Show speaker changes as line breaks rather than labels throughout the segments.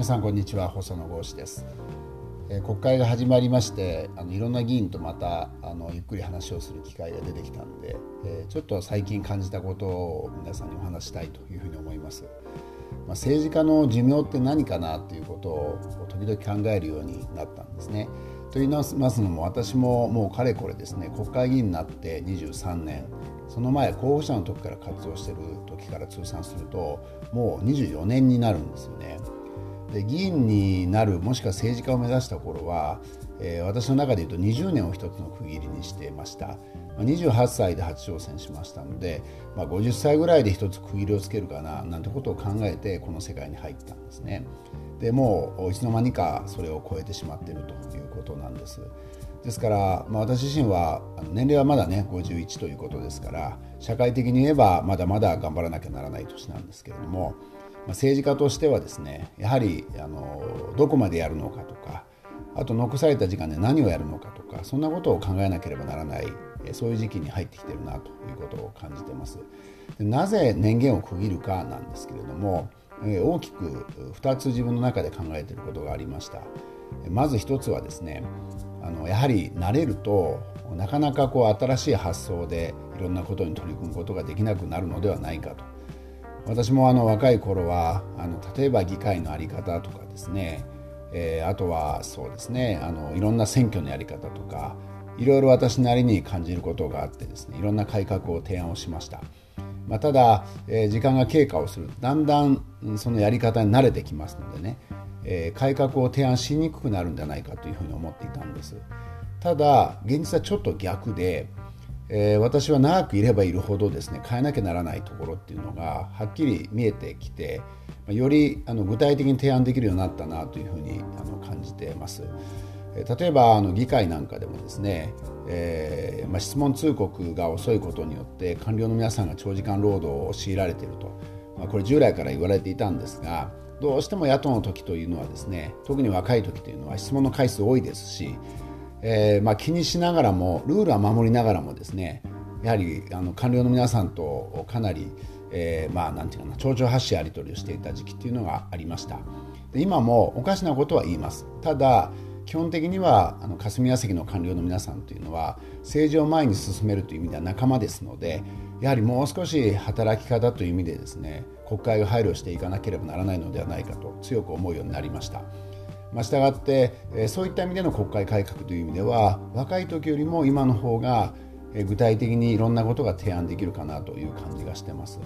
皆さんこんにちは。細野豪志です、え、国会が始まりましてあのいろんな議員とまたあのゆっくり話をする機会が出てきたので、え、ちょっと最近感じたことを皆さんにお話したいというふうに思います、まあ、政治家の寿命って何かなということを時々考えるようになったんですね。と言いますのも私ももうかれこれですね国会議員になって23年その前候補者の時から活動してる時から通算するともう24年になるんですよね。で議員になるもしくは政治家を目指した頃は、えー、私の中で言うと20年を一つの区切りにしてました。28歳で初挑戦しましたので、まあ、50歳ぐらいで一つ区切りをつけるかななんてことを考えてこの世界に入ったんですね。でもういつの間にかそれを超えてしまっているということなんです。ですから、まあ、私自身は年齢はまだね51ということですから社会的に言えばまだまだ頑張らなきゃならない年なんですけれども政治家としてはですねやはりあのどこまでやるのかとかあと残された時間で何をやるのかとかそんなことを考えなければならないそういう時期に入ってきてるなということを感じてます。なぜ年限を区切るかなんですけれども大きく2つ自分の中で考えてることがありました。まず1つはですねあのやはり慣れるとなかなかこう新しい発想でいろんなことに取り組むことができなくなるのではないかと。私もあの若い頃はあの例えば議会の在り方とかですね、えー、あとはそうですねあのいろんな選挙のやり方とかいろいろ私なりに感じることがあってですねいろんな改革を提案をしました、まあ、ただ、えー、時間が経過をするとだんだんそのやり方に慣れてきますのでね、えー、改革を提案しにくくなるんじゃないかというふうに思っていたんです。ただ現実はちょっと逆でえー、私は長くいればいるほどですね変えなきゃならないところっていうのがはっきり見えてきてよりあの具体的に提案できるようになったなというふうにあの感じてます。例えばあの議会なんかでもですね、えーまあ、質問通告が遅いことによって官僚の皆さんが長時間労働を強いられていると、まあ、これ従来から言われていたんですがどうしても野党の時というのはですね特に若い時というのは質問の回数多いですしえーまあ、気にしながらもルールは守りながらもですねやはりあの官僚の皆さんとかなり、えー、まあなんていうかな丁々発しやり取りをしていた時期っていうのがありましたで今もおかしなことは言いますただ基本的にはあの霞が関の官僚の皆さんというのは政治を前に進めるという意味では仲間ですのでやはりもう少し働き方という意味でですね国会が配慮していかなければならないのではないかと強く思うようになりました。まあ、したがって、えそういった意味での国会改革という意味では若い時よりも今の方が具体的にいろんなことが提案できるかなという感じがしてます。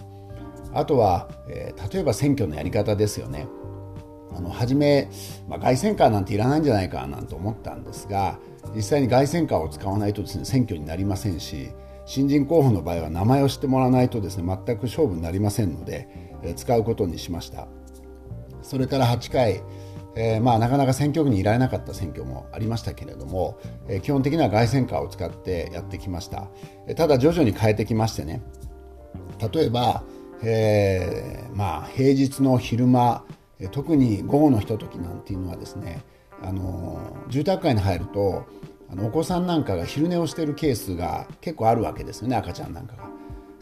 あとは、え例えば選挙のやり方ですよね。あの初め、まあ、凱旋カーなんていらないんじゃないかなんて思ったんですが実際に凱旋カーを使わないとですね選挙になりませんし新人候補の場合は名前を知ってもらわないとですね全く勝負になりませんので、え使うことにしましたそれから8回えー、まあ、なかなか選挙区にいられなかった選挙もありましたけれども、えー、基本的には凱旋カーを使ってやってきました、えただ徐々に変えてきましてね例えば、えー、まあ、平日の昼間特に午後のひとときなんていうのはですねあの住宅街に入るとあのお子さんなんかが昼寝をしているケースが結構あるわけですよね赤ちゃんなんかが。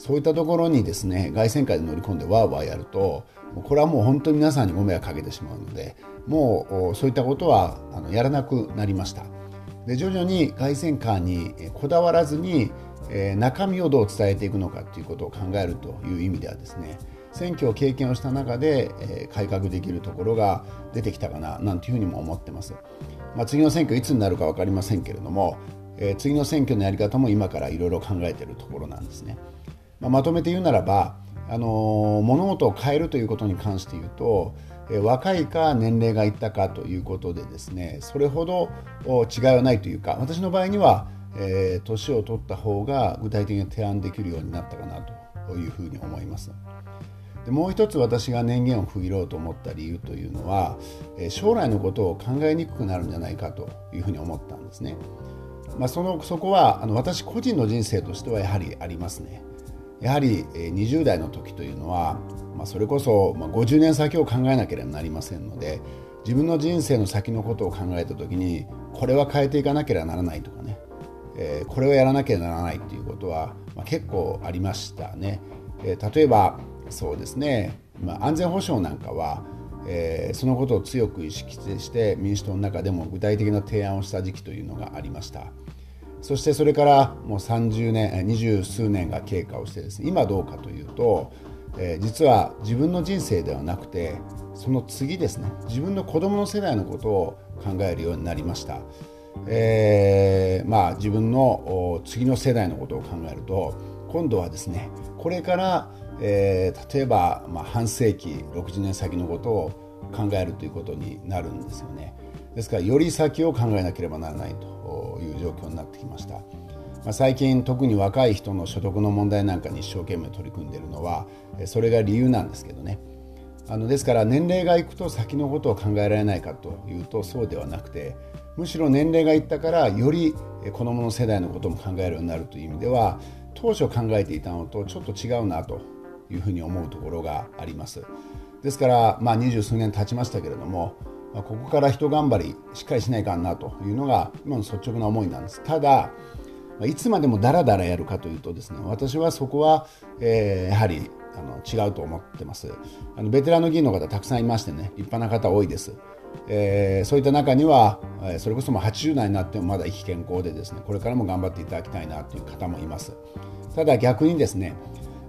そういったところにですね凱旋会で乗り込んでわーわーやるとこれはもう本当に皆さんにご迷惑かけてしまうのでもうそういったことはあのやらなくなりましたで徐々に凱旋カーにこだわらずに、えー、中身をどう伝えていくのかということを考えるという意味ではですね選挙を経験をした中で、えー、改革できるところが出てきたかななんていうふうにも思ってます、まあ、次の選挙いつになるか分かりませんけれども、えー、次の選挙のやり方も今からいろいろ考えているところなんですね。まあ、まとめて言うならば、あの物事を変えるということに関して言うと、え若いか年齢がいったかということでですねそれほど違いはないというか私の場合には、えー、年を取った方が具体的に提案できるようになったかなというふうに思います。でもう一つ私が年限を区切ろうと思った理由というのはえ将来のことを考えにくくなるんじゃないかというふうに思ったんですね。まあ、そのそこはあの私個人の人生としてはやはりありますね。やはり20代の時というのは、まあ、それこそ50年先を考えなければなりませんので自分の人生の先のことを考えた時にこれは変えていかなければならないとかね、え、これをやらなければならないということは、ま、結構ありましたね。え、例えばそうですね、ま、安全保障なんかはえ、そのことを強く意識して民主党の中でも具体的な提案をした時期というのがありましたそしてそれからもう30年二十数年が経過をしてですね今どうかというと、えー、実は自分の人生ではなくてその次ですね自分の子供の世代のことを考えるようになりました、えー、まあ自分の次の世代のことを考えると今度はですねこれからえー、例えば、まあ、半世紀60年先のことを考えるということになるんですよね。ですからより先を考えなければならないという状況になってきました、まあ、最近特に若い人の所得の問題なんかに一生懸命取り組んでいるのはそれが理由なんですけどね。あのですから年齢がいくと先のことを考えられないかというとそうではなくてむしろ年齢がいったからより子どもの世代のことも考えるようになるという意味では当初考えていたのとちょっと違うなというふうに思うところがあります。ですからまあ二十数年経ちましたけれどもここから人頑張りしっかりしないかんなというのが今の率直な思いなんです。ただいつまでもダラダラやるかというとですね私はそこは、えー、やはりあの違うと思ってます。あのベテランの議員の方たくさんいましてね立派な方多いです、えー、そういった中にはそれこそも80代になってもまだ意気健康でですねこれからも頑張っていただきたいなという方もいます。ただ逆にですね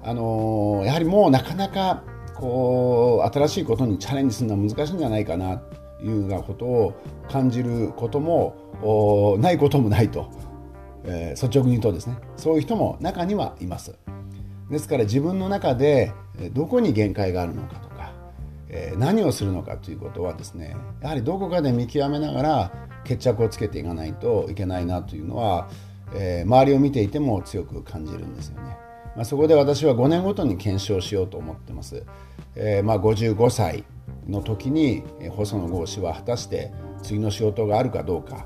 あのー、やはりもうなかなかこう新しいことにチャレンジするのは難しいんじゃないかないうようなことを感じることもないこともないと、えー、率直に言うとですねそういう人も中にはいますですから自分の中でどこに限界があるのかとか、えー、何をするのかということはですねやはりどこかで見極めながら決着をつけていかないといけないなというのは、えー、周りを見ていても強く感じるんですよね。まあ、そこで私は5年ごとに検証しようと思ってます。えー、まあ55歳の時に細野豪氏は果たして次の仕事があるかどうか、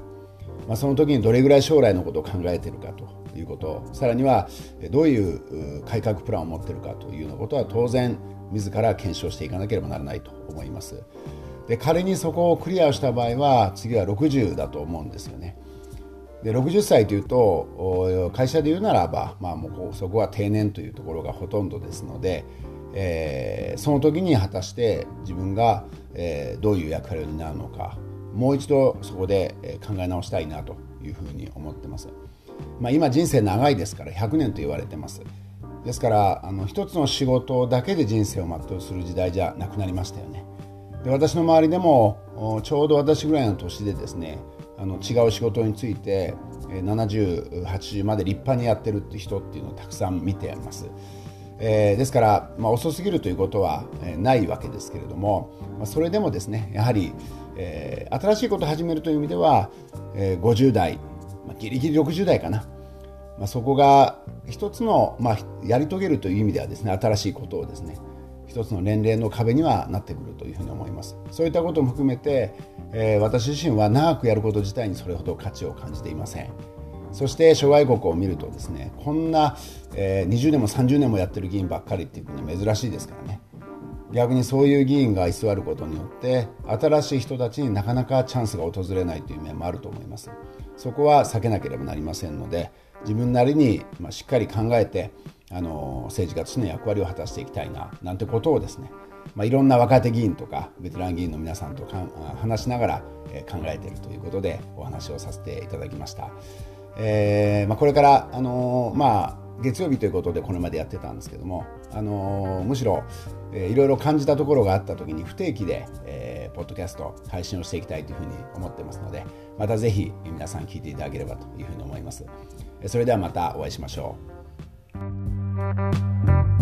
まあ、その時にどれぐらい将来のことを考えてるかということさらにはどういう改革プランを持ってるかというようなことは当然自ら検証していかなければならないと思います。で仮にそこをクリアした場合は次は60だと思うんですよね。で60歳というと会社で言うならば、まあ、もうそこは定年というところがほとんどですので、えー、その時に果たして自分が、えー、どういう役割になるのかもう一度そこで考え直したいなというふうに思ってます、まあ、今人生長いですから100年と言われてます。ですからあの一つの仕事だけで人生を全うする時代じゃなくなりましたよね。で私の周りでもちょうど私ぐらいの年でですねあの違う仕事について7080まで立派にやってるって人っていうのをたくさん見てます。えー、ですから、まあ、遅すぎるということは、え、ないわけですけれども、まあ、それでもですねやはり、えー、新しいことを始めるという意味では、えー、50代、まあ、ギリギリ60代かな、まあ、そこが一つの、まあ、やり遂げるという意味ではですね新しいことをですね一つの年齢の壁にはなってくるというふうに思います。そういったことも含めて、えー、私自身は長くやること自体にそれほど価値を感じていません。そして諸外国を見るとですねこんな、えー、20年も30年もやってる議員ばっかりっていう国は珍しいですからね逆にそういう議員が居座ることによって新しい人たちになかなかチャンスが訪れないという面もあると思いますそこは避けなければなりませんので自分なりに、ま、しっかり考えてあの政治家としての役割を果たしていきたいななんてことをですね、まあ、いろんな若手議員とかベテラン議員の皆さんとか話しながら考えているということでお話をさせていただきました。えーまあ、これから、あのまあ、月曜日ということでこれまでやってたんですけども、あのむしろ、えー、いろいろ感じたところがあった時に不定期で、えー、ポッドキャスト配信をしていきたいというふうに思ってますのでまたぜひ皆さん聞いていただければというふうに思います。それではまたお会いしましょう。